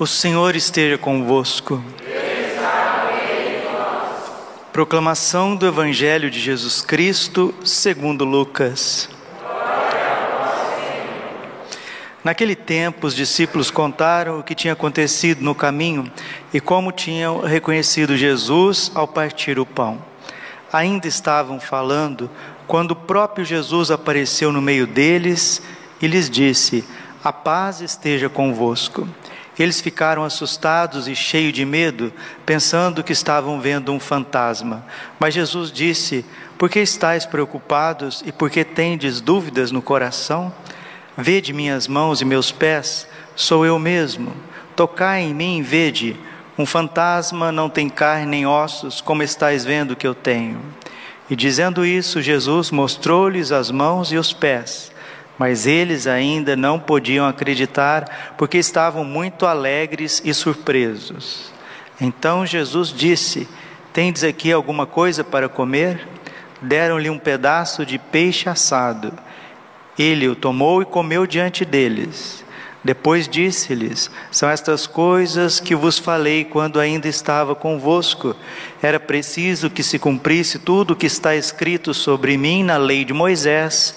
O Senhor esteja convosco. Proclamação do Evangelho de Jesus Cristo, segundo Lucas. Naquele tempo, os discípulos contaram o que tinha acontecido no caminho e como tinham reconhecido Jesus ao partir o pão. Ainda estavam falando quando o próprio Jesus apareceu no meio deles e lhes disse: A paz esteja convosco. Eles ficaram assustados e cheios de medo, pensando que estavam vendo um fantasma. Mas Jesus disse: Por que estáis preocupados e por que tendes dúvidas no coração? Vede minhas mãos e meus pés, sou eu mesmo. Tocai em mim e vede. Um fantasma não tem carne nem ossos, como estáis vendo que eu tenho. E dizendo isso, Jesus mostrou-lhes as mãos e os pés. Mas eles ainda não podiam acreditar, porque estavam muito alegres e surpresos. Então Jesus disse: Tendes aqui alguma coisa para comer? Deram-lhe um pedaço de peixe assado. Ele o tomou e comeu diante deles. Depois disse-lhes: São estas coisas que vos falei quando ainda estava convosco. Era preciso que se cumprisse tudo o que está escrito sobre mim na lei de Moisés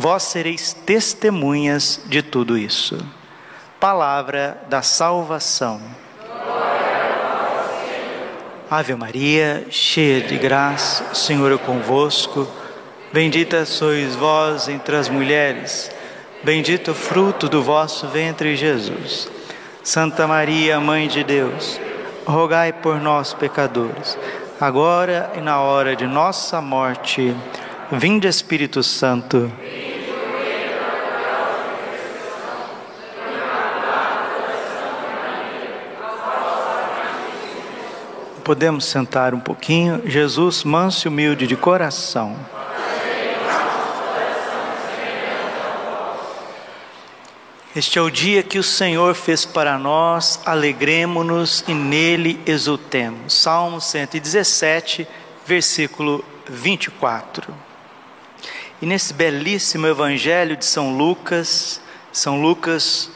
vós sereis testemunhas de tudo isso. Palavra da salvação. Ave Maria, cheia de graça, o Senhor é convosco. Bendita sois vós entre as mulheres, bendito o fruto do vosso ventre, Jesus. Santa Maria, Mãe de Deus, rogai por nós, pecadores, agora e na hora de nossa morte. Vinde, Espírito Santo. Podemos sentar um pouquinho. Jesus, manso e humilde de coração. Este é o dia que o Senhor fez para nós, alegremos-nos e nele exultemos. Salmo 117, versículo 24. E nesse belíssimo evangelho de São Lucas, São Lucas,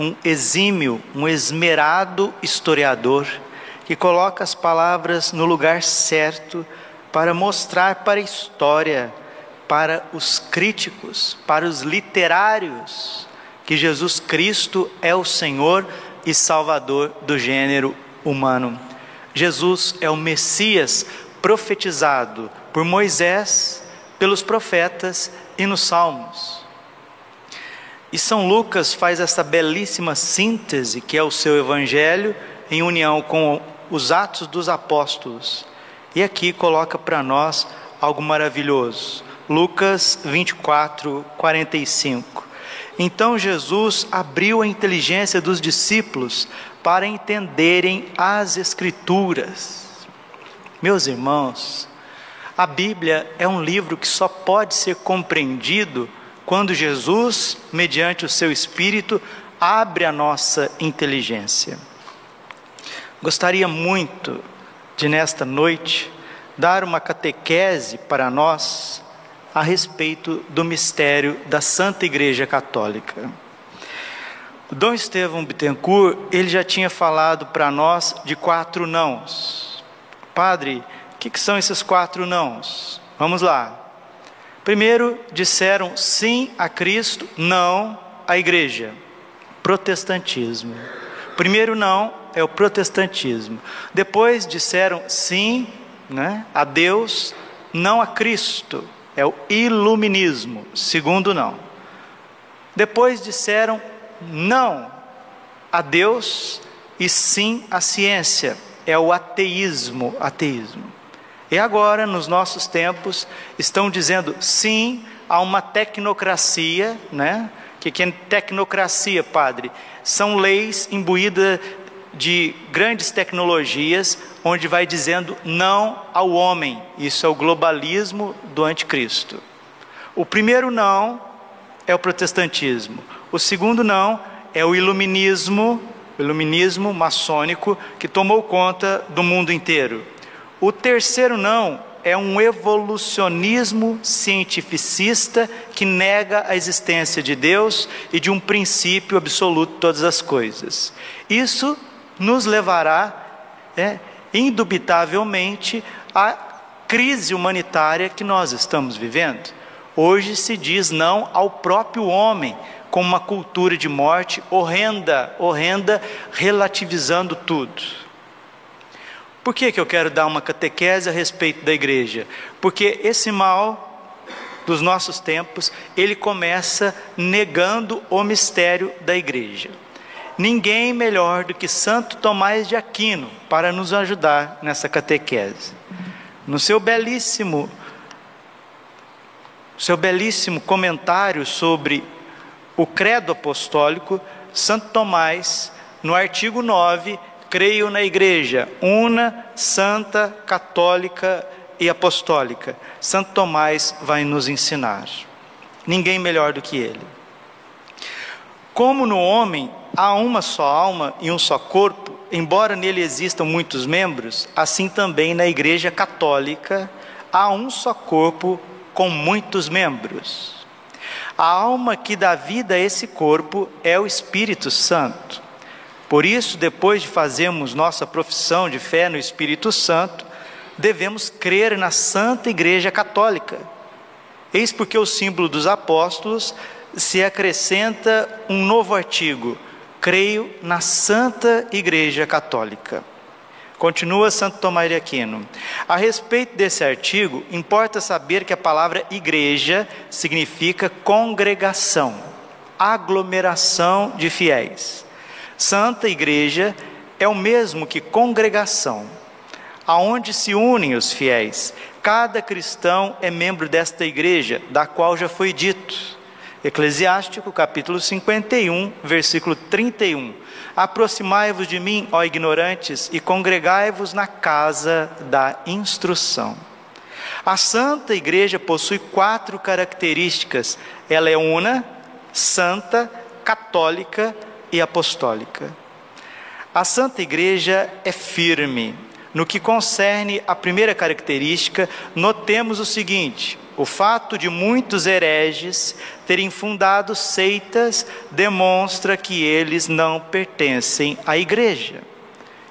um exímio, um esmerado historiador, que coloca as palavras no lugar certo para mostrar para a história, para os críticos, para os literários, que Jesus Cristo é o Senhor e Salvador do gênero humano. Jesus é o Messias profetizado por Moisés, pelos profetas e nos Salmos. E São Lucas faz essa belíssima síntese que é o seu evangelho em união com os Atos dos Apóstolos. E aqui coloca para nós algo maravilhoso. Lucas 24, 45. Então Jesus abriu a inteligência dos discípulos para entenderem as Escrituras. Meus irmãos, a Bíblia é um livro que só pode ser compreendido quando Jesus, mediante o seu Espírito, abre a nossa inteligência. Gostaria muito de, nesta noite, dar uma catequese para nós a respeito do mistério da Santa Igreja Católica. Dom Estevão Bittencourt, ele já tinha falado para nós de quatro nãos. Padre, o que, que são esses quatro nãos? Vamos lá. Primeiro, disseram sim a Cristo, não à Igreja. Protestantismo. Primeiro não é o protestantismo. Depois disseram sim né, a Deus, não a Cristo. É o iluminismo. Segundo não. Depois disseram não a Deus e sim a ciência. É o ateísmo, ateísmo. E agora, nos nossos tempos, estão dizendo sim a uma tecnocracia, né? que, que é tecnocracia, padre? São leis imbuídas de grandes tecnologias, onde vai dizendo não ao homem. Isso é o globalismo do anticristo. O primeiro não é o protestantismo. O segundo não é o iluminismo, o iluminismo maçônico que tomou conta do mundo inteiro. O terceiro não é um evolucionismo cientificista que nega a existência de Deus e de um princípio absoluto de todas as coisas. Isso nos levará, é, indubitavelmente, à crise humanitária que nós estamos vivendo. Hoje se diz não ao próprio homem, com uma cultura de morte horrenda, horrenda, relativizando tudo. Por que, que eu quero dar uma catequese a respeito da igreja? Porque esse mal dos nossos tempos, ele começa negando o mistério da igreja. Ninguém melhor do que Santo Tomás de Aquino para nos ajudar nessa catequese. No seu belíssimo seu belíssimo comentário sobre o credo apostólico, Santo Tomás, no artigo 9, creio na igreja una, santa, católica e apostólica. Santo Tomás vai nos ensinar. Ninguém melhor do que ele. Como no homem há uma só alma e um só corpo, embora nele existam muitos membros, assim também na igreja católica há um só corpo com muitos membros. A alma que dá vida a esse corpo é o Espírito Santo. Por isso, depois de fazermos nossa profissão de fé no Espírito Santo, devemos crer na Santa Igreja Católica. Eis porque o símbolo dos apóstolos se acrescenta um novo artigo: creio na Santa Igreja Católica. Continua Santo Tomás de Aquino. A respeito desse artigo, importa saber que a palavra igreja significa congregação, aglomeração de fiéis. Santa Igreja é o mesmo que congregação, aonde se unem os fiéis. Cada cristão é membro desta igreja, da qual já foi dito. Eclesiástico, capítulo 51, versículo 31. Aproximai-vos de mim, ó ignorantes, e congregai-vos na casa da instrução. A Santa Igreja possui quatro características: ela é una, santa, católica e apostólica. A Santa Igreja é firme. No que concerne a primeira característica, notemos o seguinte: o fato de muitos hereges terem fundado seitas demonstra que eles não pertencem à igreja.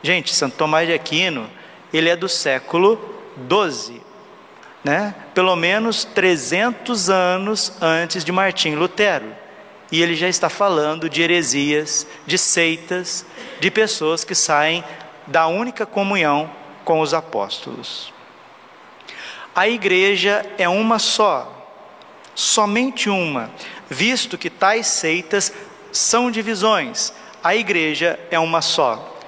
Gente, Santo Tomás de Aquino, ele é do século 12, né? Pelo menos 300 anos antes de Martim Lutero e ele já está falando de heresias, de seitas, de pessoas que saem da única comunhão com os apóstolos. A igreja é uma só, somente uma, visto que tais seitas são divisões. A igreja é uma só.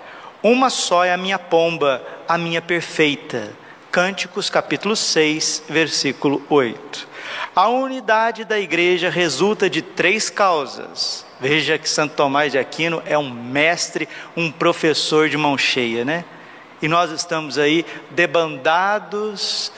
Uma só é a minha pomba, a minha perfeita. Cânticos capítulo 6, versículo 8. A unidade da igreja resulta de três causas. Veja que Santo Tomás de Aquino é um mestre, um professor de mão cheia, né? E nós estamos aí debandados,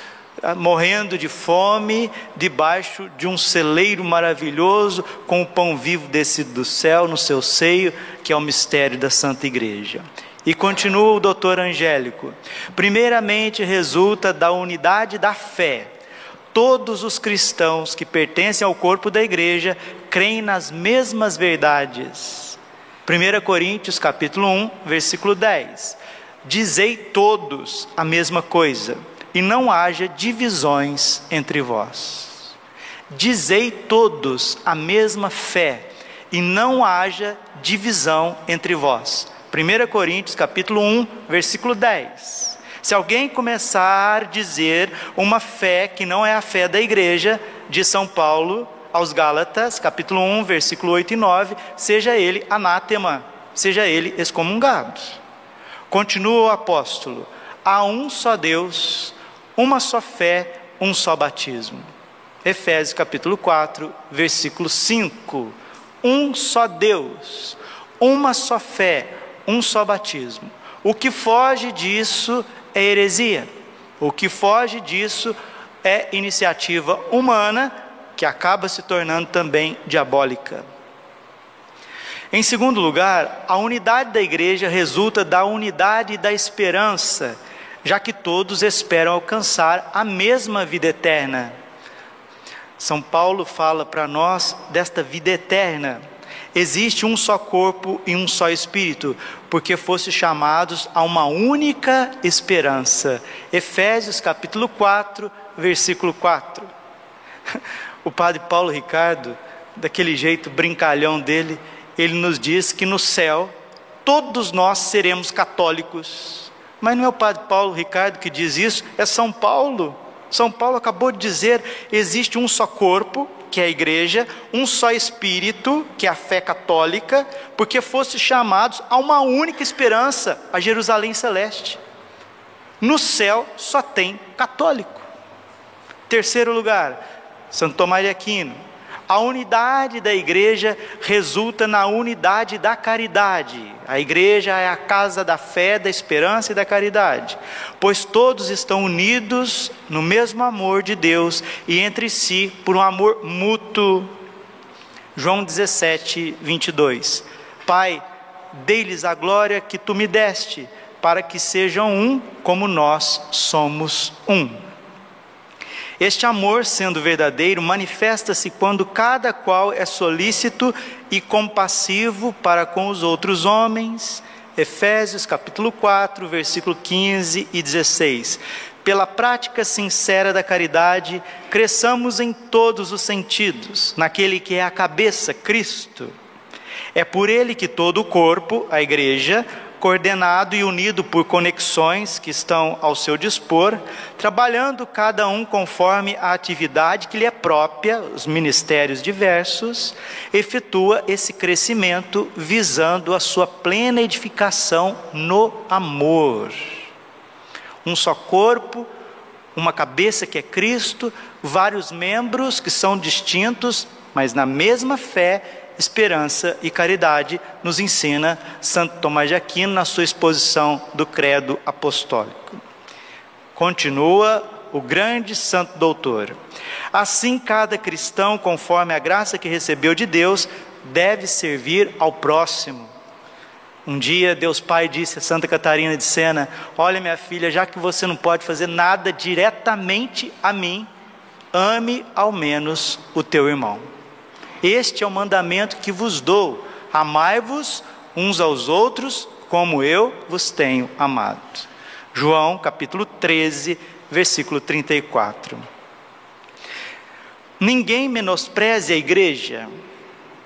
morrendo de fome, debaixo de um celeiro maravilhoso, com o pão vivo descido do céu no seu seio, que é o mistério da Santa Igreja. E continua o doutor Angélico. Primeiramente, resulta da unidade da fé todos os cristãos que pertencem ao corpo da igreja creem nas mesmas verdades. 1 Coríntios capítulo 1, versículo 10. Dizei todos a mesma coisa, e não haja divisões entre vós. Dizei todos a mesma fé, e não haja divisão entre vós. 1 Coríntios capítulo 1, versículo 10. Se alguém começar a dizer uma fé que não é a fé da igreja de São Paulo aos Gálatas, capítulo 1, versículo 8 e 9, seja ele anátema, seja ele excomungado. Continua o apóstolo: há um só Deus, uma só fé, um só batismo. Efésios capítulo 4, versículo 5. Um só Deus, uma só fé, um só batismo. O que foge disso é heresia. O que foge disso é iniciativa humana que acaba se tornando também diabólica. Em segundo lugar, a unidade da igreja resulta da unidade da esperança, já que todos esperam alcançar a mesma vida eterna. São Paulo fala para nós desta vida eterna. Existe um só corpo e um só espírito, porque fosse chamados a uma única esperança. Efésios capítulo 4, versículo 4. O padre Paulo Ricardo, daquele jeito brincalhão dele, ele nos diz que no céu todos nós seremos católicos. Mas não é o padre Paulo Ricardo que diz isso, é São Paulo. São Paulo acabou de dizer: existe um só corpo, que é a igreja, um só espírito, que é a fé católica, porque fosse chamados a uma única esperança, a Jerusalém celeste. No céu só tem católico. Terceiro lugar, Santo Tomás de Aquino. A unidade da igreja resulta na unidade da caridade. A igreja é a casa da fé, da esperança e da caridade, pois todos estão unidos no mesmo amor de Deus e entre si por um amor mútuo. João 17, 22. Pai, dei-lhes a glória que tu me deste, para que sejam um como nós somos um. Este amor, sendo verdadeiro, manifesta-se quando cada qual é solícito e compassivo para com os outros homens. Efésios capítulo 4, versículo 15 e 16. Pela prática sincera da caridade, cresçamos em todos os sentidos, naquele que é a cabeça, Cristo. É por ele que todo o corpo, a igreja, coordenado e unido por conexões que estão ao seu dispor, trabalhando cada um conforme a atividade que lhe é própria, os ministérios diversos, efetua esse crescimento visando a sua plena edificação no amor. Um só corpo, uma cabeça que é Cristo, vários membros que são distintos, mas na mesma fé esperança e caridade, nos ensina Santo Tomás de Aquino na sua exposição do Credo Apostólico. Continua o grande santo doutor. Assim, cada cristão, conforme a graça que recebeu de Deus, deve servir ao próximo. Um dia, Deus Pai disse a Santa Catarina de Sena: Olha, minha filha, já que você não pode fazer nada diretamente a mim, ame ao menos o teu irmão. Este é o mandamento que vos dou: amai-vos uns aos outros, como eu vos tenho amado. João capítulo 13, versículo 34. Ninguém menospreze a igreja,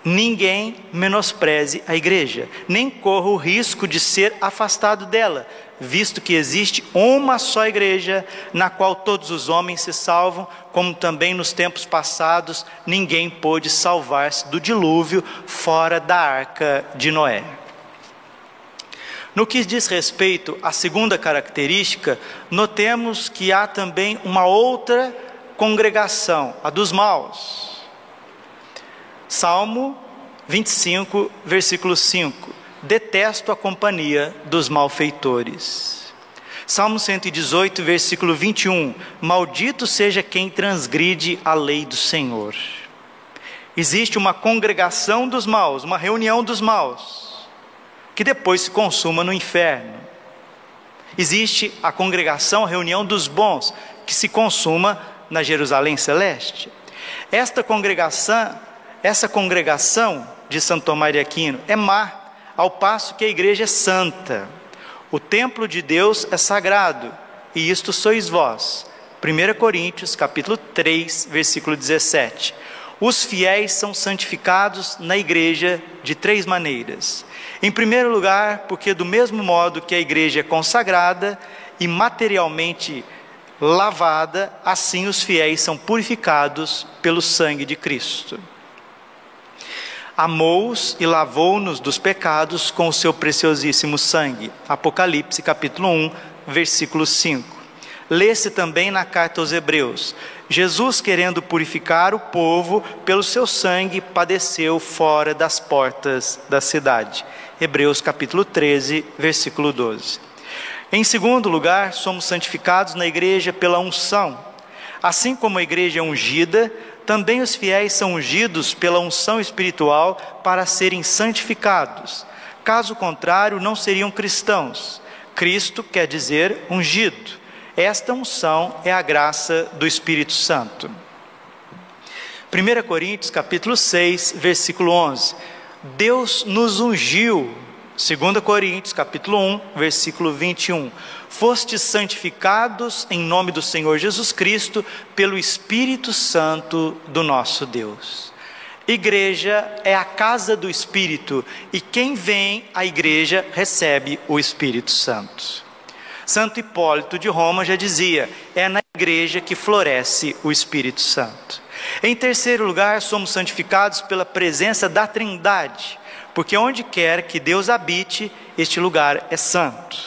ninguém menospreze a igreja, nem corra o risco de ser afastado dela, visto que existe uma só igreja, na qual todos os homens se salvam, como também nos tempos passados ninguém pôde salvar-se do dilúvio fora da arca de Noé. No que diz respeito à segunda característica, notemos que há também uma outra congregação, a dos maus. Salmo 25, versículo 5 detesto a companhia dos malfeitores. Salmo 118, versículo 21. Maldito seja quem transgride a lei do Senhor. Existe uma congregação dos maus, uma reunião dos maus, que depois se consuma no inferno. Existe a congregação, a reunião dos bons, que se consuma na Jerusalém celeste. Esta congregação, essa congregação de Santo Tomás de Aquino é má, ao passo que a igreja é santa. O templo de Deus é sagrado, e isto sois vós. 1 Coríntios, capítulo 3, versículo 17. Os fiéis são santificados na igreja de três maneiras. Em primeiro lugar, porque do mesmo modo que a igreja é consagrada e materialmente lavada, assim os fiéis são purificados pelo sangue de Cristo amou-os e lavou-nos dos pecados com o seu preciosíssimo sangue. Apocalipse capítulo 1, versículo 5. Lê-se também na carta aos Hebreus: Jesus, querendo purificar o povo, pelo seu sangue padeceu fora das portas da cidade. Hebreus capítulo 13, versículo 12. Em segundo lugar, somos santificados na igreja pela unção. Assim como a igreja é ungida, também os fiéis são ungidos pela unção espiritual para serem santificados. Caso contrário, não seriam cristãos. Cristo quer dizer ungido. Esta unção é a graça do Espírito Santo. 1 Coríntios capítulo 6, versículo 11. Deus nos ungiu. 2 Coríntios capítulo 1, versículo 21. Fostes santificados em nome do Senhor Jesus Cristo pelo Espírito Santo do nosso Deus. Igreja é a casa do Espírito e quem vem à igreja recebe o Espírito Santo. Santo Hipólito de Roma já dizia: é na igreja que floresce o Espírito Santo. Em terceiro lugar, somos santificados pela presença da Trindade, porque onde quer que Deus habite, este lugar é santo.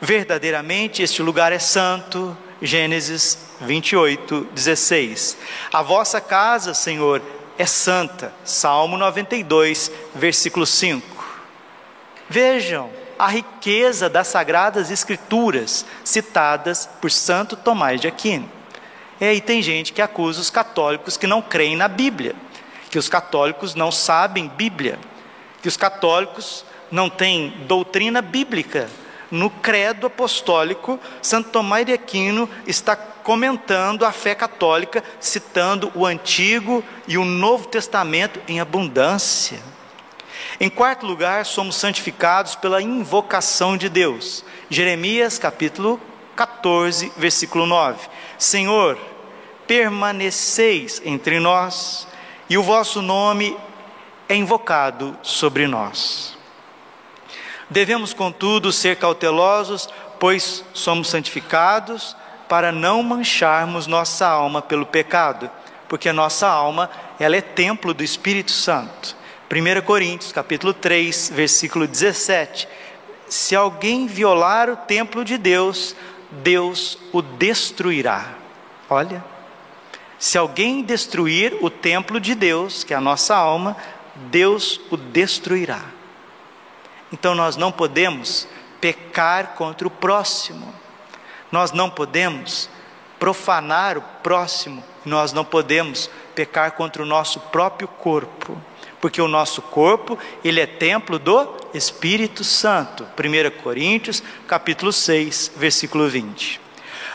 Verdadeiramente, este lugar é santo. Gênesis 28, 16. A vossa casa, Senhor, é santa. Salmo 92, versículo 5. Vejam a riqueza das sagradas escrituras citadas por Santo Tomás de Aquino. E aí tem gente que acusa os católicos que não creem na Bíblia, que os católicos não sabem Bíblia, que os católicos não têm doutrina bíblica. No credo apostólico, Santo Tomás de Aquino está comentando a fé católica, citando o Antigo e o Novo Testamento em abundância. Em quarto lugar, somos santificados pela invocação de Deus. Jeremias capítulo 14, versículo 9. Senhor, permaneceis entre nós, e o vosso nome é invocado sobre nós. Devemos, contudo, ser cautelosos, pois somos santificados para não mancharmos nossa alma pelo pecado, porque a nossa alma, ela é templo do Espírito Santo. 1 Coríntios, capítulo 3, versículo 17. Se alguém violar o templo de Deus, Deus o destruirá. Olha, se alguém destruir o templo de Deus, que é a nossa alma, Deus o destruirá. Então nós não podemos pecar contra o próximo nós não podemos profanar o próximo, nós não podemos pecar contra o nosso próprio corpo, porque o nosso corpo, ele é templo do Espírito Santo. 1 Coríntios, capítulo 6, versículo 20.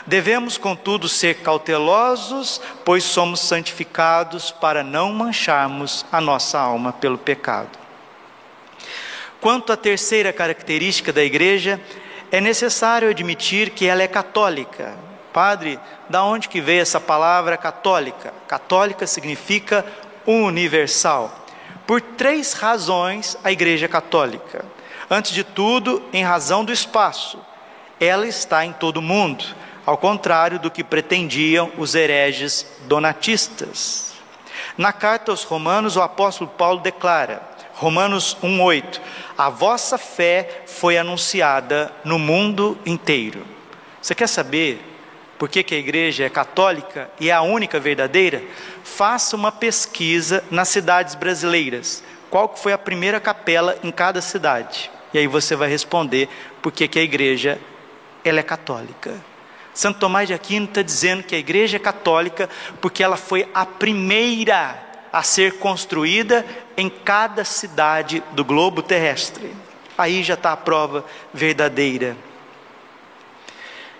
Devemos, contudo, ser cautelosos, pois somos santificados para não mancharmos a nossa alma pelo pecado. Quanto à terceira característica da igreja, é necessário admitir que ela é católica. Padre, da onde que veio essa palavra católica? Católica significa universal. Por três razões a Igreja é católica. Antes de tudo, em razão do espaço. Ela está em todo o mundo, ao contrário do que pretendiam os hereges donatistas. Na carta aos Romanos, o apóstolo Paulo declara: Romanos 1:8. A vossa fé foi anunciada no mundo inteiro. Você quer saber por que, que a igreja é católica e é a única verdadeira? Faça uma pesquisa nas cidades brasileiras. Qual foi a primeira capela em cada cidade? E aí você vai responder por que, que a igreja ela é católica. Santo Tomás de Aquino está dizendo que a igreja é católica porque ela foi a primeira a ser construída em cada cidade do globo terrestre. Aí já está a prova verdadeira.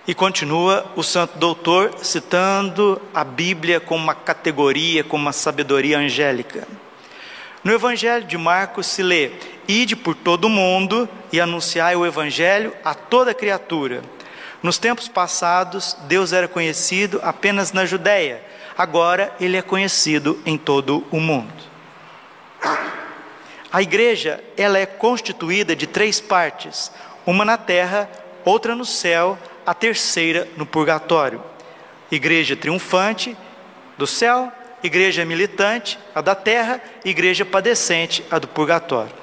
E continua o santo doutor citando a Bíblia como uma categoria, como uma sabedoria angélica. No Evangelho de Marcos se lê: Ide por todo o mundo e anunciai o Evangelho a toda criatura. Nos tempos passados, Deus era conhecido apenas na Judéia, agora ele é conhecido em todo o mundo. A igreja, ela é constituída de três partes: uma na terra, outra no céu, a terceira no purgatório. Igreja triunfante do céu, igreja militante, a da terra, igreja padecente, a do purgatório.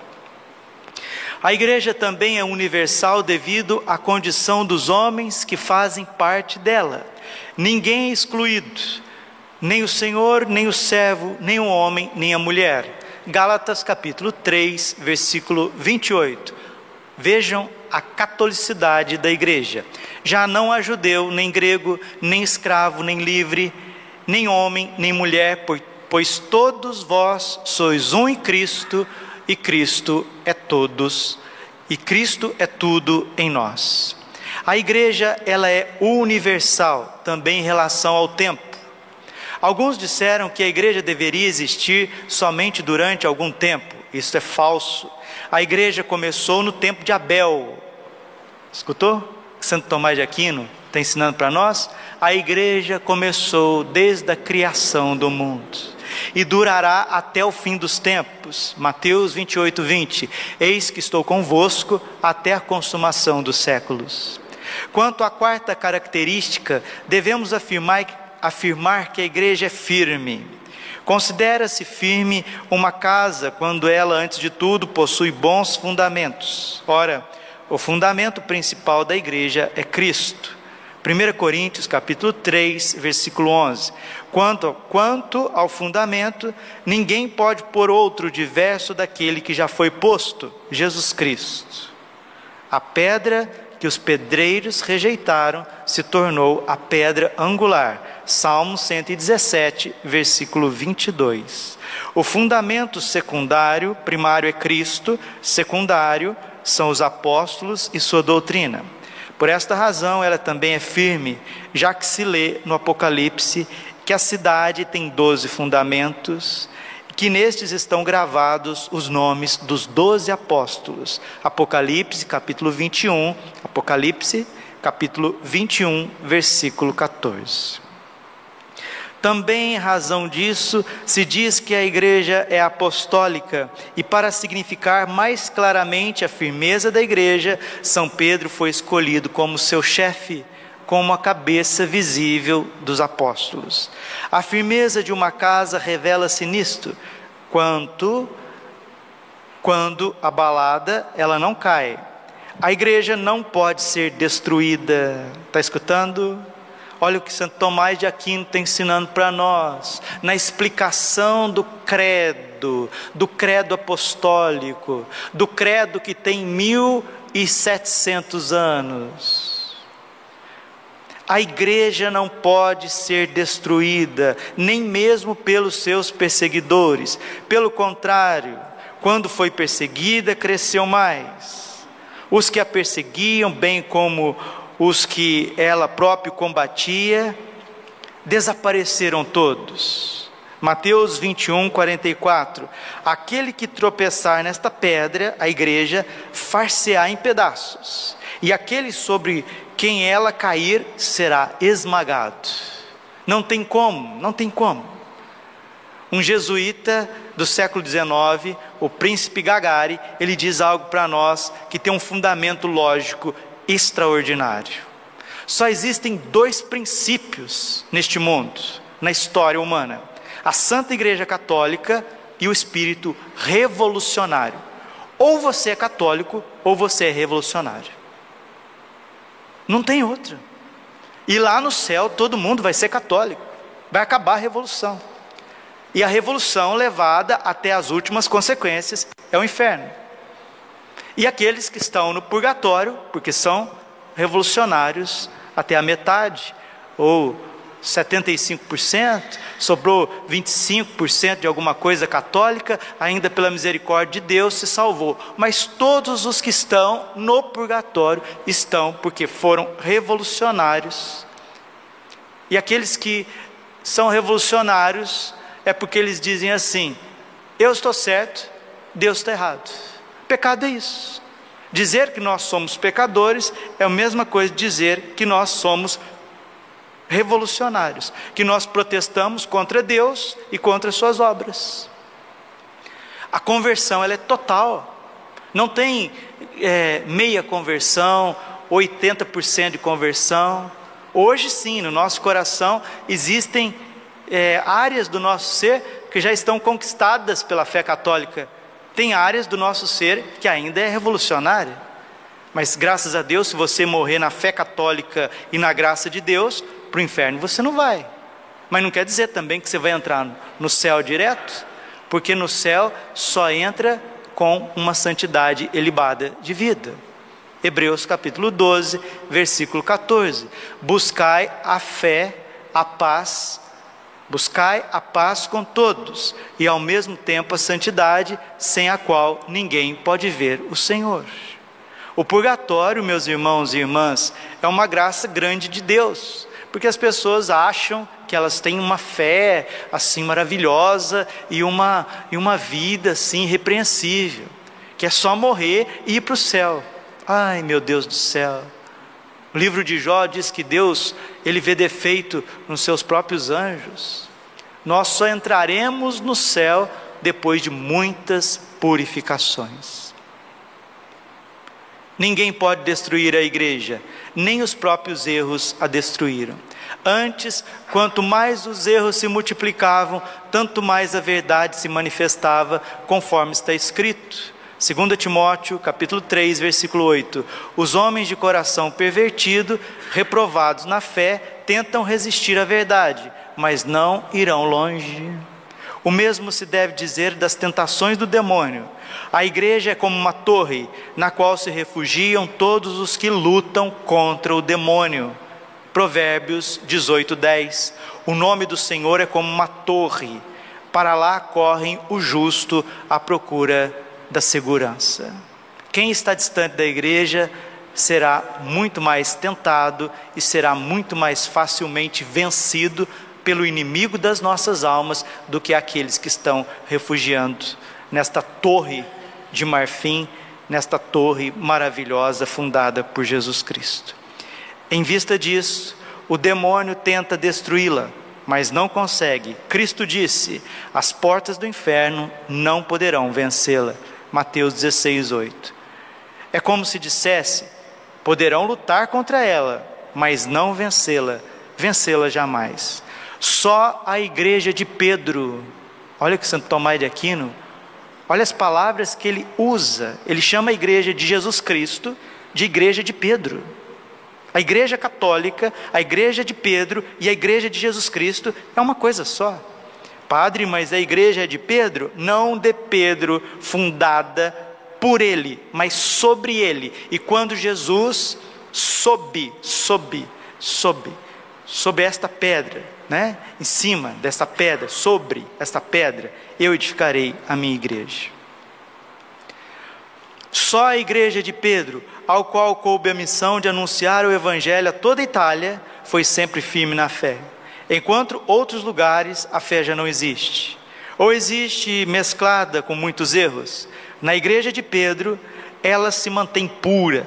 A igreja também é universal devido à condição dos homens que fazem parte dela. Ninguém é excluído nem o senhor, nem o servo, nem o homem, nem a mulher, Gálatas capítulo 3, versículo 28. Vejam a catolicidade da igreja. Já não há judeu, nem grego, nem escravo, nem livre, nem homem, nem mulher, pois todos vós sois um em Cristo, e Cristo é todos, e Cristo é tudo em nós. A igreja, ela é universal, também em relação ao tempo. Alguns disseram que a igreja deveria existir somente durante algum tempo. Isso é falso. A igreja começou no tempo de Abel. Escutou? Santo Tomás de Aquino está ensinando para nós? A igreja começou desde a criação do mundo e durará até o fim dos tempos. Mateus 28, 20. Eis que estou convosco até a consumação dos séculos. Quanto à quarta característica, devemos afirmar, afirmar que a igreja é firme. Considera-se firme uma casa quando ela, antes de tudo, possui bons fundamentos. Ora, o fundamento principal da igreja é Cristo. 1 Coríntios capítulo 3, versículo 11. Quanto, quanto ao fundamento, ninguém pode pôr outro diverso daquele que já foi posto, Jesus Cristo. A pedra que os pedreiros rejeitaram se tornou a pedra angular. Salmo 117, versículo 22. O fundamento secundário, primário é Cristo, secundário são os apóstolos e sua doutrina. Por esta razão, ela também é firme, já que se lê no Apocalipse que a cidade tem doze fundamentos que nestes estão gravados os nomes dos doze apóstolos. Apocalipse, capítulo 21, Apocalipse, capítulo 21, versículo 14. Também em razão disso, se diz que a igreja é apostólica, e para significar mais claramente a firmeza da igreja, São Pedro foi escolhido como seu chefe, como a cabeça visível dos apóstolos. A firmeza de uma casa revela-se nisto, quanto quando abalada, ela não cai. A igreja não pode ser destruída. Está escutando? Olha o que Santo Tomás de Aquino está ensinando para nós, na explicação do credo, do credo apostólico, do credo que tem mil e setecentos anos. A igreja não pode ser destruída, nem mesmo pelos seus perseguidores. Pelo contrário, quando foi perseguida, cresceu mais. Os que a perseguiam, bem como os que ela própria combatia, desapareceram todos. Mateus 21, 44. Aquele que tropeçar nesta pedra, a igreja, far-se-á em pedaços, e aquele sobre quem ela cair será esmagado. Não tem como, não tem como. Um jesuíta do século XIX, o príncipe Gagari, ele diz algo para nós que tem um fundamento lógico extraordinário. Só existem dois princípios neste mundo, na história humana: a Santa Igreja Católica e o espírito revolucionário. Ou você é católico, ou você é revolucionário. Não tem outra. E lá no céu todo mundo vai ser católico. Vai acabar a revolução. E a revolução levada até as últimas consequências é o inferno. E aqueles que estão no purgatório, porque são revolucionários até a metade, ou 75%, sobrou 25% de alguma coisa católica, ainda pela misericórdia de Deus se salvou. Mas todos os que estão no purgatório estão porque foram revolucionários. E aqueles que são revolucionários é porque eles dizem assim: eu estou certo, Deus está errado. Pecado é isso. Dizer que nós somos pecadores é a mesma coisa dizer que nós somos revolucionários, que nós protestamos contra Deus e contra suas obras. A conversão ela é total, não tem é, meia conversão, 80% de conversão. Hoje sim, no nosso coração existem é, áreas do nosso ser que já estão conquistadas pela fé católica. Tem áreas do nosso ser que ainda é revolucionária. Mas graças a Deus, se você morrer na fé católica e na graça de Deus, para o inferno você não vai. Mas não quer dizer também que você vai entrar no céu direto, porque no céu só entra com uma santidade elibada de vida. Hebreus capítulo 12, versículo 14. Buscai a fé, a paz, buscai a paz com todos e ao mesmo tempo a santidade, sem a qual ninguém pode ver o Senhor. O purgatório, meus irmãos e irmãs, é uma graça grande de Deus, porque as pessoas acham que elas têm uma fé assim maravilhosa e uma, e uma vida assim irrepreensível, que é só morrer e ir para o céu. Ai, meu Deus do céu. O livro de Jó diz que Deus, ele vê defeito nos seus próprios anjos. Nós só entraremos no céu depois de muitas purificações. Ninguém pode destruir a igreja, nem os próprios erros a destruíram. Antes, quanto mais os erros se multiplicavam, tanto mais a verdade se manifestava, conforme está escrito. 2 Timóteo, capítulo 3, versículo 8. Os homens de coração pervertido, reprovados na fé, tentam resistir à verdade, mas não irão longe. O mesmo se deve dizer das tentações do demônio. A igreja é como uma torre na qual se refugiam todos os que lutam contra o demônio. Provérbios 18, 10. O nome do Senhor é como uma torre. Para lá correm o justo à procura da segurança. Quem está distante da igreja será muito mais tentado e será muito mais facilmente vencido pelo inimigo das nossas almas do que aqueles que estão refugiando nesta torre de marfim, nesta torre maravilhosa fundada por Jesus Cristo. Em vista disso, o demônio tenta destruí-la, mas não consegue. Cristo disse: as portas do inferno não poderão vencê-la. Mateus 16, 8. É como se dissesse: poderão lutar contra ela, mas não vencê-la, vencê-la jamais. Só a igreja de Pedro, olha que Santo Tomás de Aquino, olha as palavras que ele usa, ele chama a igreja de Jesus Cristo de igreja de Pedro. A igreja católica, a igreja de Pedro e a igreja de Jesus Cristo é uma coisa só. Padre, mas a igreja é de Pedro? Não de Pedro, fundada por ele, mas sobre ele. E quando Jesus sobe, sobe, sobe, sobre esta pedra, né? Em cima desta pedra, sobre esta pedra, eu edificarei a minha igreja. Só a igreja de Pedro, ao qual coube a missão de anunciar o evangelho a toda a Itália, foi sempre firme na fé enquanto outros lugares a fé já não existe, ou existe mesclada com muitos erros. Na igreja de Pedro, ela se mantém pura,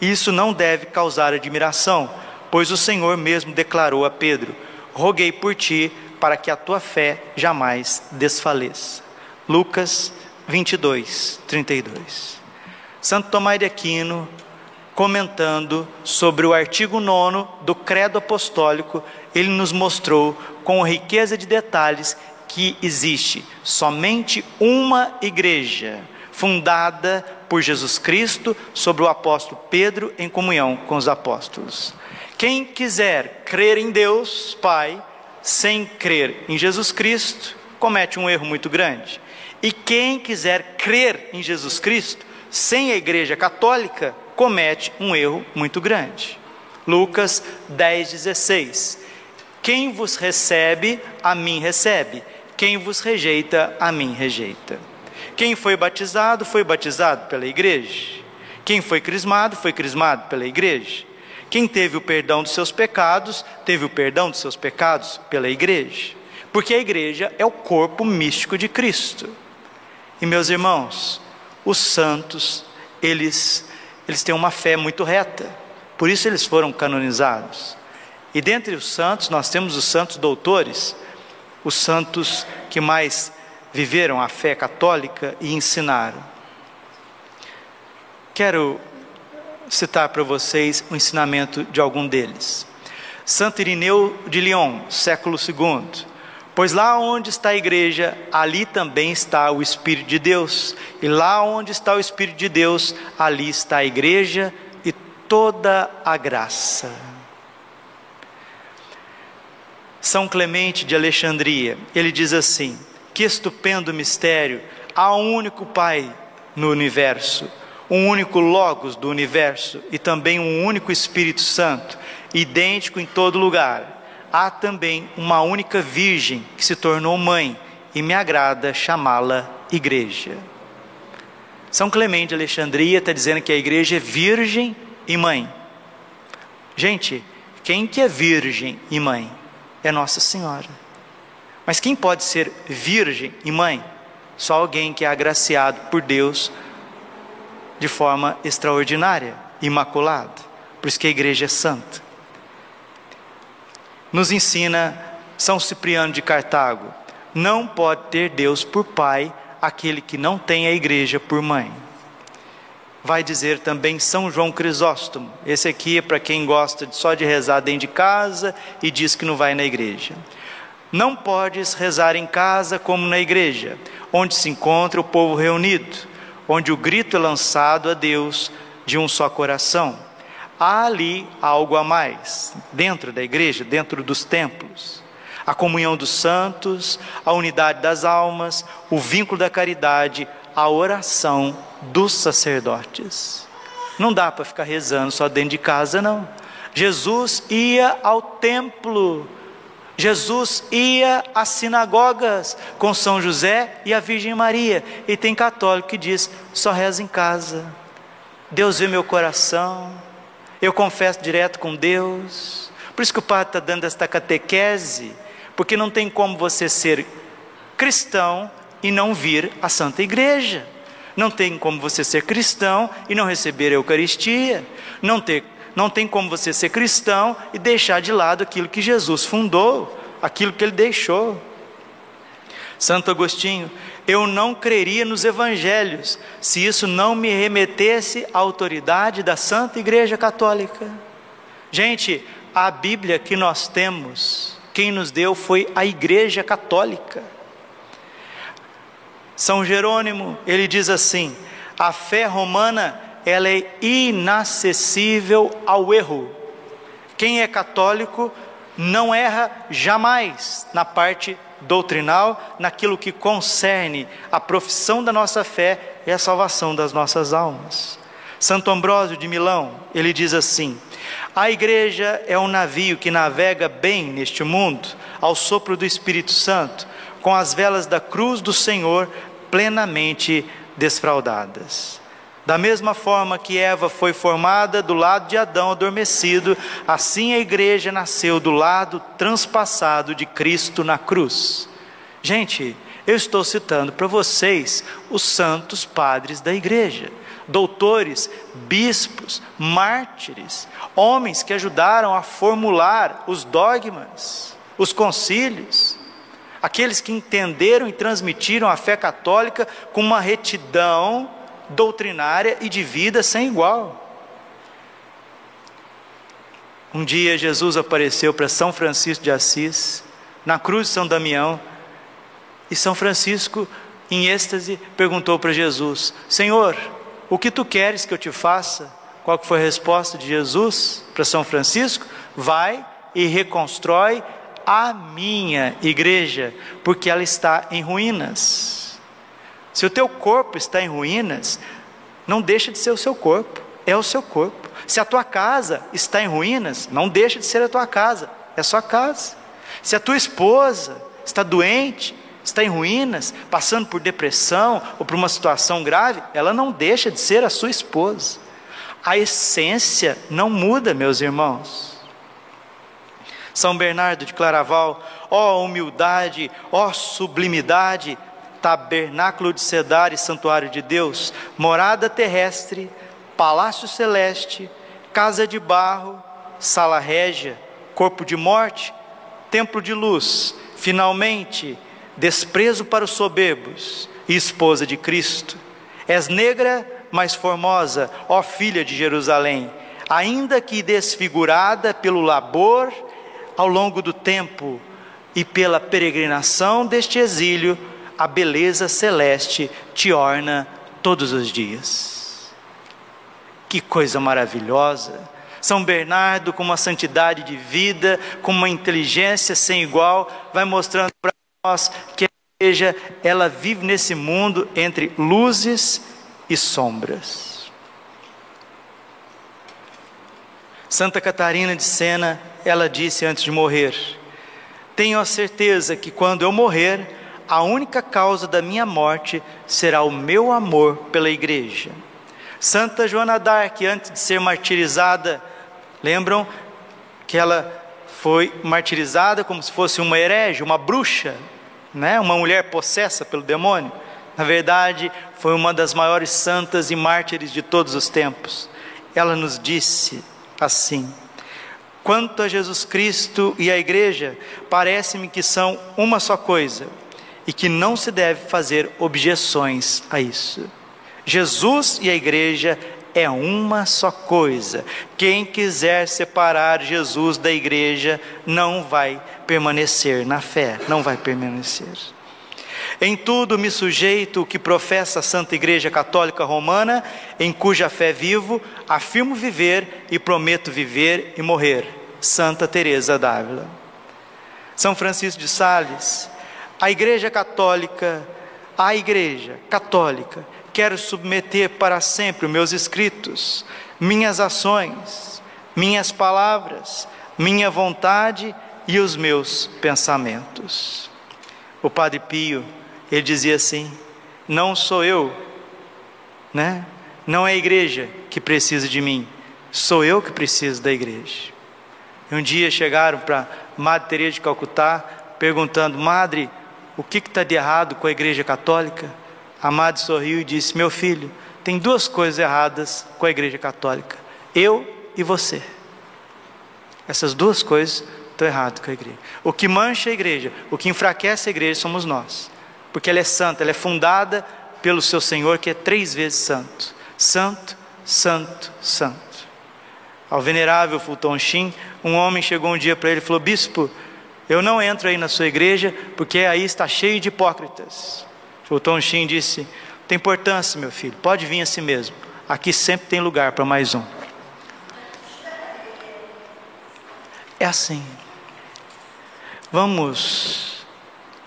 isso não deve causar admiração, pois o Senhor mesmo declarou a Pedro: Roguei por ti para que a tua fé jamais desfaleça. Lucas 22, 32. Santo Tomás de Aquino, comentando sobre o artigo 9 do Credo Apostólico, ele nos mostrou com riqueza de detalhes que existe somente uma igreja fundada por Jesus Cristo sobre o apóstolo Pedro em comunhão com os apóstolos. Quem quiser crer em Deus, Pai, sem crer em Jesus Cristo, comete um erro muito grande. E quem quiser crer em Jesus Cristo, sem a igreja católica, comete um erro muito grande. Lucas 10, 16. Quem vos recebe, a mim recebe. Quem vos rejeita, a mim rejeita. Quem foi batizado, foi batizado pela igreja. Quem foi crismado, foi crismado pela igreja. Quem teve o perdão dos seus pecados, teve o perdão dos seus pecados pela igreja. Porque a igreja é o corpo místico de Cristo. E meus irmãos, os santos, eles, eles têm uma fé muito reta. Por isso eles foram canonizados. E dentre os santos, nós temos os santos doutores, os santos que mais viveram a fé católica e ensinaram. Quero citar para vocês o ensinamento de algum deles. Santo Irineu de Lyon, século II. Pois lá onde está a igreja, ali também está o Espírito de Deus. E lá onde está o Espírito de Deus, ali está a igreja e toda a graça. São Clemente de Alexandria, ele diz assim: Que estupendo mistério! Há um único Pai no universo, um único Logos do universo e também um único Espírito Santo, idêntico em todo lugar. Há também uma única Virgem que se tornou mãe e me agrada chamá-la Igreja. São Clemente de Alexandria está dizendo que a igreja é virgem e mãe. Gente, quem que é virgem e mãe? É Nossa Senhora. Mas quem pode ser virgem e mãe? Só alguém que é agraciado por Deus de forma extraordinária, imaculada. Por isso que a igreja é santa. Nos ensina São Cipriano de Cartago: não pode ter Deus por pai aquele que não tem a igreja por mãe. Vai dizer também São João Crisóstomo. Esse aqui é para quem gosta só de rezar dentro de casa e diz que não vai na igreja. Não podes rezar em casa como na igreja, onde se encontra o povo reunido, onde o grito é lançado a Deus de um só coração. Há ali algo a mais, dentro da igreja, dentro dos templos a comunhão dos santos, a unidade das almas, o vínculo da caridade, a oração dos sacerdotes. Não dá para ficar rezando só dentro de casa, não. Jesus ia ao templo, Jesus ia às sinagogas com São José e a Virgem Maria. E tem católico que diz: só reza em casa. Deus vê meu coração, eu confesso direto com Deus. Por isso que o padre está dando esta catequese porque não tem como você ser cristão e não vir à Santa Igreja. Não tem como você ser cristão e não receber a Eucaristia. Não, ter, não tem como você ser cristão e deixar de lado aquilo que Jesus fundou, aquilo que ele deixou. Santo Agostinho, eu não creria nos evangelhos se isso não me remetesse à autoridade da Santa Igreja Católica. Gente, a Bíblia que nós temos quem nos deu foi a Igreja Católica. São Jerônimo, ele diz assim: a fé romana ela é inacessível ao erro. Quem é católico não erra jamais na parte doutrinal, naquilo que concerne a profissão da nossa fé e a salvação das nossas almas. Santo Ambrósio de Milão, ele diz assim: a igreja é um navio que navega bem neste mundo, ao sopro do Espírito Santo, com as velas da cruz do Senhor plenamente desfraldadas. Da mesma forma que Eva foi formada do lado de Adão adormecido, assim a igreja nasceu do lado transpassado de Cristo na cruz. Gente, eu estou citando para vocês os santos padres da igreja doutores, bispos, mártires, homens que ajudaram a formular os dogmas, os concílios, aqueles que entenderam e transmitiram a fé católica com uma retidão doutrinária e de vida sem igual. Um dia Jesus apareceu para São Francisco de Assis, na cruz de São Damião, e São Francisco, em êxtase, perguntou para Jesus: Senhor, o que tu queres que eu te faça? Qual foi a resposta de Jesus para São Francisco? Vai e reconstrói a minha igreja, porque ela está em ruínas. Se o teu corpo está em ruínas, não deixa de ser o seu corpo, é o seu corpo. Se a tua casa está em ruínas, não deixa de ser a tua casa, é a sua casa. Se a tua esposa está doente, está em ruínas, passando por depressão ou por uma situação grave, ela não deixa de ser a sua esposa. A essência não muda, meus irmãos. São Bernardo de Claraval, ó humildade, ó sublimidade, tabernáculo de sedar e santuário de Deus, morada terrestre, palácio celeste, casa de barro, sala régia, corpo de morte, templo de luz, finalmente, desprezo para os soberbos e esposa de Cristo. És negra, mas formosa, ó filha de Jerusalém, ainda que desfigurada pelo labor ao longo do tempo e pela peregrinação deste exílio, a beleza celeste te orna todos os dias. Que coisa maravilhosa! São Bernardo, com uma santidade de vida, com uma inteligência sem igual, vai mostrando para nós que igreja, ela vive nesse mundo entre luzes e sombras. Santa Catarina de Sena, ela disse antes de morrer: Tenho a certeza que quando eu morrer, a única causa da minha morte será o meu amor pela igreja. Santa Joana d'Arc, antes de ser martirizada, lembram que ela foi martirizada como se fosse uma herege, uma bruxa, né? uma mulher possessa pelo demônio. Na verdade, foi uma das maiores santas e mártires de todos os tempos. Ela nos disse assim: Quanto a Jesus Cristo e a igreja, parece-me que são uma só coisa e que não se deve fazer objeções a isso. Jesus e a igreja é uma só coisa. Quem quiser separar Jesus da igreja não vai permanecer na fé, não vai permanecer. Em tudo me sujeito o que professa a Santa Igreja Católica Romana, em cuja fé vivo, afirmo viver e prometo viver e morrer. Santa Teresa d'Ávila. São Francisco de Sales, a Igreja Católica, a Igreja Católica quero submeter para sempre meus escritos, minhas ações, minhas palavras, minha vontade e os meus pensamentos. O Padre Pio, ele dizia assim: não sou eu, né? Não é a igreja que precisa de mim, sou eu que preciso da igreja. Um dia chegaram para Madre Teresa de Calcutá perguntando: Madre, o que está de errado com a igreja católica? Amado sorriu e disse: Meu filho, tem duas coisas erradas com a Igreja Católica: eu e você. Essas duas coisas estão erradas com a igreja. O que mancha a igreja, o que enfraquece a igreja somos nós, porque ela é santa, ela é fundada pelo seu Senhor que é três vezes santo: Santo, Santo, Santo. Ao venerável Fulton Sheen, um homem chegou um dia para ele e falou: Bispo, eu não entro aí na sua igreja porque aí está cheio de hipócritas. O Tom Shin disse: tem importância, meu filho, pode vir assim mesmo. Aqui sempre tem lugar para mais um. É assim. Vamos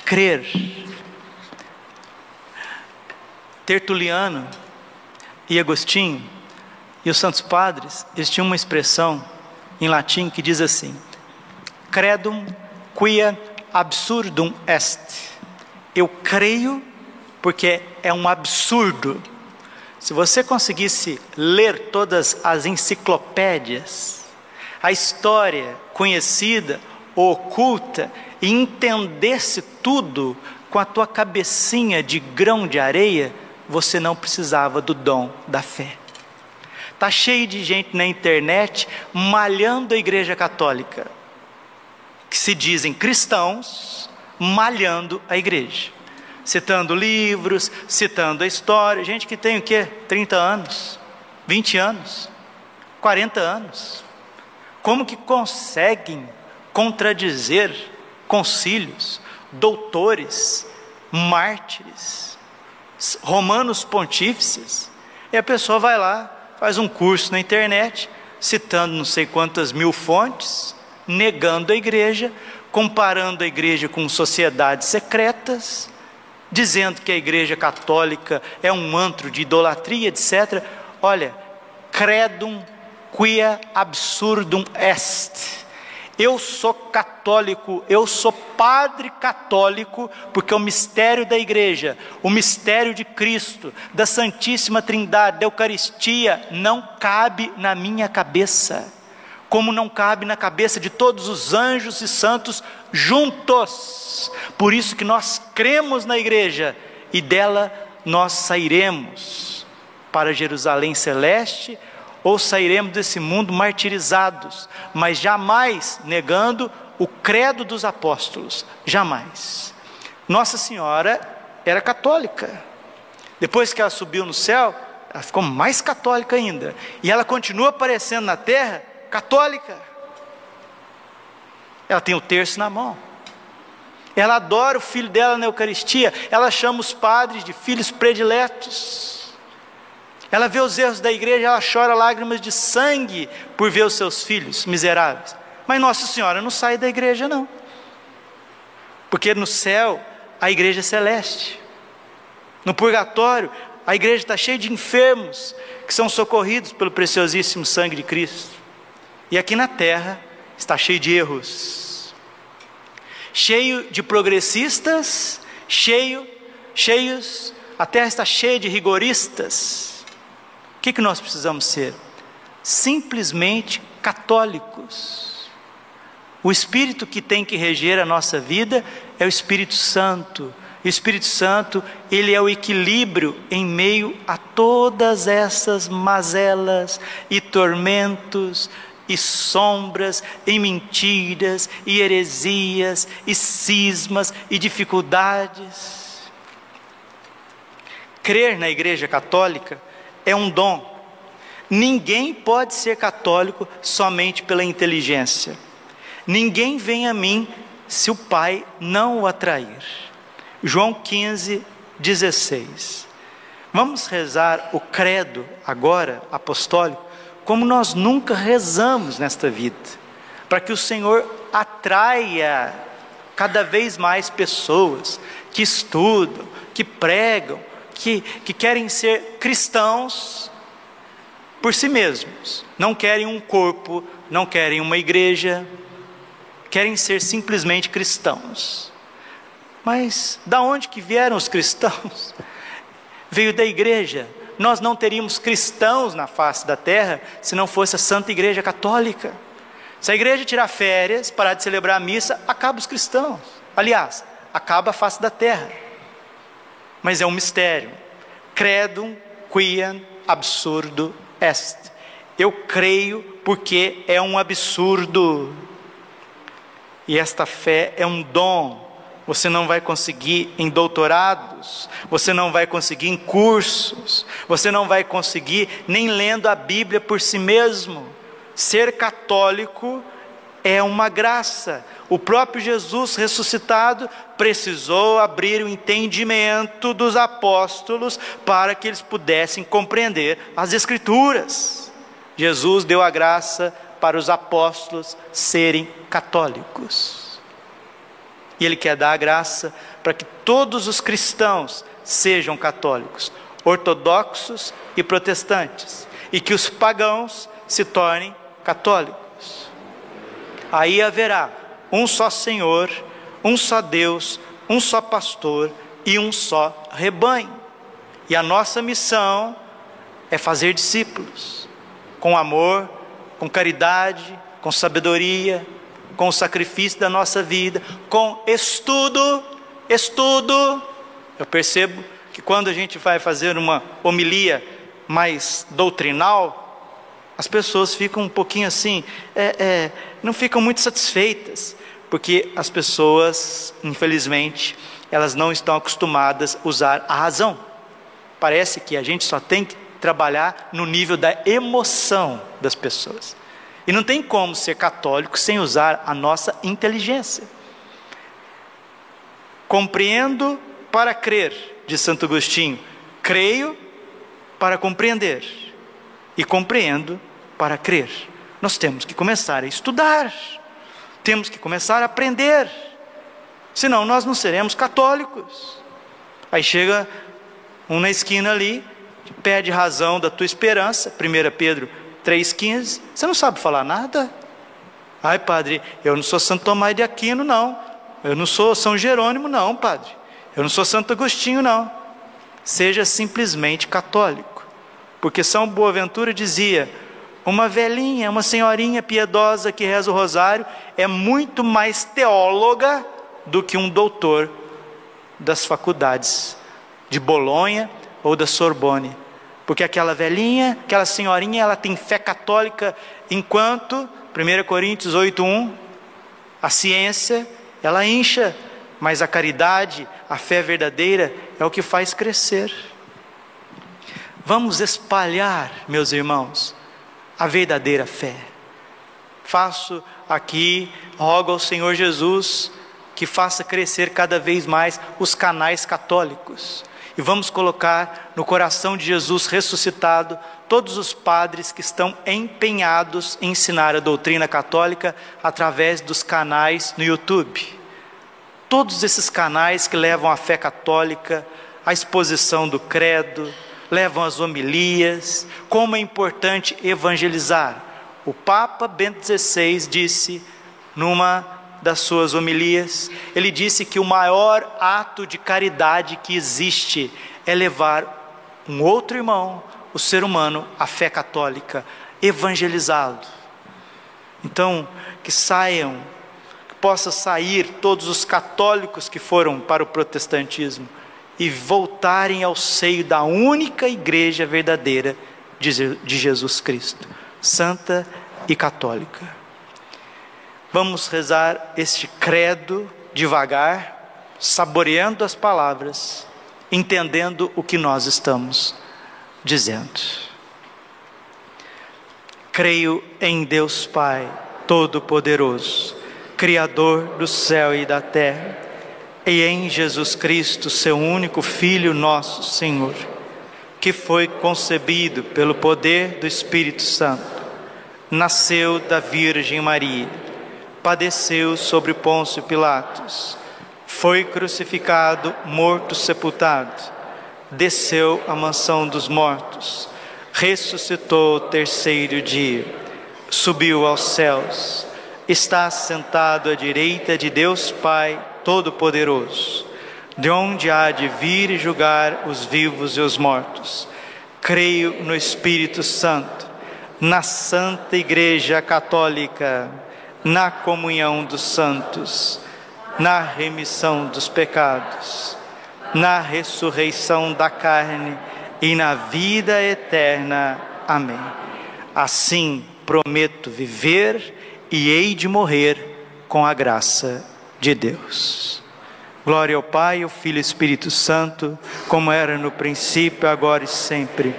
crer. Tertuliano e Agostinho e os santos padres, eles tinham uma expressão em latim que diz assim: Credum quia absurdum est. Eu creio porque é um absurdo. Se você conseguisse ler todas as enciclopédias, a história conhecida ou oculta, e entendesse tudo com a tua cabecinha de grão de areia, você não precisava do dom da fé. Tá cheio de gente na internet malhando a igreja católica, que se dizem cristãos, malhando a igreja citando livros, citando a história. Gente que tem o quê? 30 anos, 20 anos, 40 anos. Como que conseguem contradizer concílios, doutores, mártires, romanos pontífices? E a pessoa vai lá, faz um curso na internet, citando não sei quantas mil fontes, negando a igreja, comparando a igreja com sociedades secretas, dizendo que a Igreja Católica é um antro de idolatria, etc. Olha, credum quia absurdum est. Eu sou católico, eu sou padre católico, porque o mistério da igreja, o mistério de Cristo, da Santíssima Trindade, da Eucaristia, não cabe na minha cabeça, como não cabe na cabeça de todos os anjos e santos juntos. Por isso que nós cremos na igreja e dela nós sairemos para Jerusalém celeste ou sairemos desse mundo martirizados, mas jamais negando o credo dos apóstolos, jamais. Nossa Senhora era católica. Depois que ela subiu no céu, ela ficou mais católica ainda. E ela continua aparecendo na terra católica. Ela tem o terço na mão. Ela adora o filho dela na Eucaristia. Ela chama os padres de filhos prediletos. Ela vê os erros da igreja, ela chora lágrimas de sangue por ver os seus filhos miseráveis. Mas Nossa Senhora não sai da igreja, não. Porque no céu a igreja celeste. No purgatório, a igreja está cheia de enfermos que são socorridos pelo preciosíssimo sangue de Cristo. E aqui na terra está cheio de erros, cheio de progressistas, cheio, cheios, a terra está cheia de rigoristas. O que, que nós precisamos ser? Simplesmente católicos. O Espírito que tem que reger a nossa vida é o Espírito Santo o Espírito Santo, ele é o equilíbrio em meio a todas essas mazelas e tormentos e sombras e mentiras e heresias e cismas e dificuldades. Crer na Igreja Católica é um dom. Ninguém pode ser católico somente pela inteligência. Ninguém vem a mim se o Pai não o atrair. João 15, 16. Vamos rezar o credo agora, apostólico, como nós nunca rezamos nesta vida, para que o Senhor atraia cada vez mais pessoas que estudam, que pregam, que, que querem ser cristãos por si mesmos, não querem um corpo, não querem uma igreja, querem ser simplesmente cristãos. Mas da onde que vieram os cristãos? Veio da igreja. Nós não teríamos cristãos na face da terra se não fosse a Santa Igreja Católica. Se a igreja tirar férias, parar de celebrar a missa, acaba os cristãos. Aliás, acaba a face da terra. Mas é um mistério. Credum quiam absurdo est. Eu creio porque é um absurdo. E esta fé é um dom você não vai conseguir em doutorados, você não vai conseguir em cursos, você não vai conseguir nem lendo a Bíblia por si mesmo. Ser católico é uma graça. O próprio Jesus ressuscitado precisou abrir o entendimento dos apóstolos para que eles pudessem compreender as Escrituras. Jesus deu a graça para os apóstolos serem católicos. E Ele quer dar a graça para que todos os cristãos sejam católicos, ortodoxos e protestantes, e que os pagãos se tornem católicos. Aí haverá um só Senhor, um só Deus, um só pastor e um só rebanho. E a nossa missão é fazer discípulos, com amor, com caridade, com sabedoria, com o sacrifício da nossa vida, com estudo, estudo. Eu percebo que quando a gente vai fazer uma homilia mais doutrinal, as pessoas ficam um pouquinho assim, é, é, não ficam muito satisfeitas, porque as pessoas, infelizmente, elas não estão acostumadas a usar a razão. Parece que a gente só tem que trabalhar no nível da emoção das pessoas. E não tem como ser católico sem usar a nossa inteligência. Compreendo para crer, de Santo Agostinho. Creio para compreender. E compreendo para crer. Nós temos que começar a estudar. Temos que começar a aprender. Senão nós não seremos católicos. Aí chega um na esquina ali, pede razão da tua esperança, 1 Pedro 3,15. Você não sabe falar nada? Ai, padre, eu não sou Santo Tomás de Aquino, não. Eu não sou São Jerônimo, não, padre. Eu não sou Santo Agostinho, não. Seja simplesmente católico. Porque São Boaventura dizia: uma velhinha, uma senhorinha piedosa que reza o rosário é muito mais teóloga do que um doutor das faculdades de Bolonha ou da Sorbonne. Porque aquela velhinha, aquela senhorinha, ela tem fé católica, enquanto, 1 Coríntios 8:1, a ciência, ela incha, mas a caridade, a fé verdadeira é o que faz crescer. Vamos espalhar, meus irmãos, a verdadeira fé. Faço aqui, rogo ao Senhor Jesus que faça crescer cada vez mais os canais católicos e vamos colocar no coração de Jesus ressuscitado todos os padres que estão empenhados em ensinar a doutrina católica através dos canais no YouTube. todos esses canais que levam à fé católica, à exposição do credo, levam as homilias, como é importante evangelizar. O Papa Bento XVI disse numa das suas homilias, ele disse que o maior ato de caridade que existe é levar um outro irmão, o ser humano, à fé católica, evangelizá-lo. Então, que saiam, que possa sair todos os católicos que foram para o protestantismo e voltarem ao seio da única igreja verdadeira de Jesus Cristo, santa e católica. Vamos rezar este credo devagar, saboreando as palavras, entendendo o que nós estamos dizendo. Creio em Deus Pai Todo-Poderoso, Criador do céu e da terra, e em Jesus Cristo, seu único Filho, nosso Senhor, que foi concebido pelo poder do Espírito Santo, nasceu da Virgem Maria padeceu sobre Pôncio Pilatos, foi crucificado, morto, sepultado, desceu à mansão dos mortos, ressuscitou o terceiro dia, subiu aos céus, está sentado à direita de Deus Pai Todo-Poderoso, de onde há de vir e julgar os vivos e os mortos. Creio no Espírito Santo, na Santa Igreja Católica, na comunhão dos santos, na remissão dos pecados, na ressurreição da carne e na vida eterna. Amém. Assim prometo viver e hei de morrer com a graça de Deus. Glória ao Pai, ao Filho e ao Espírito Santo, como era no princípio, agora e sempre.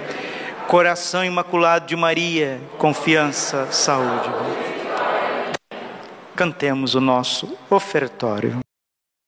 Coração imaculado de Maria, confiança, saúde. Cantemos o nosso ofertório.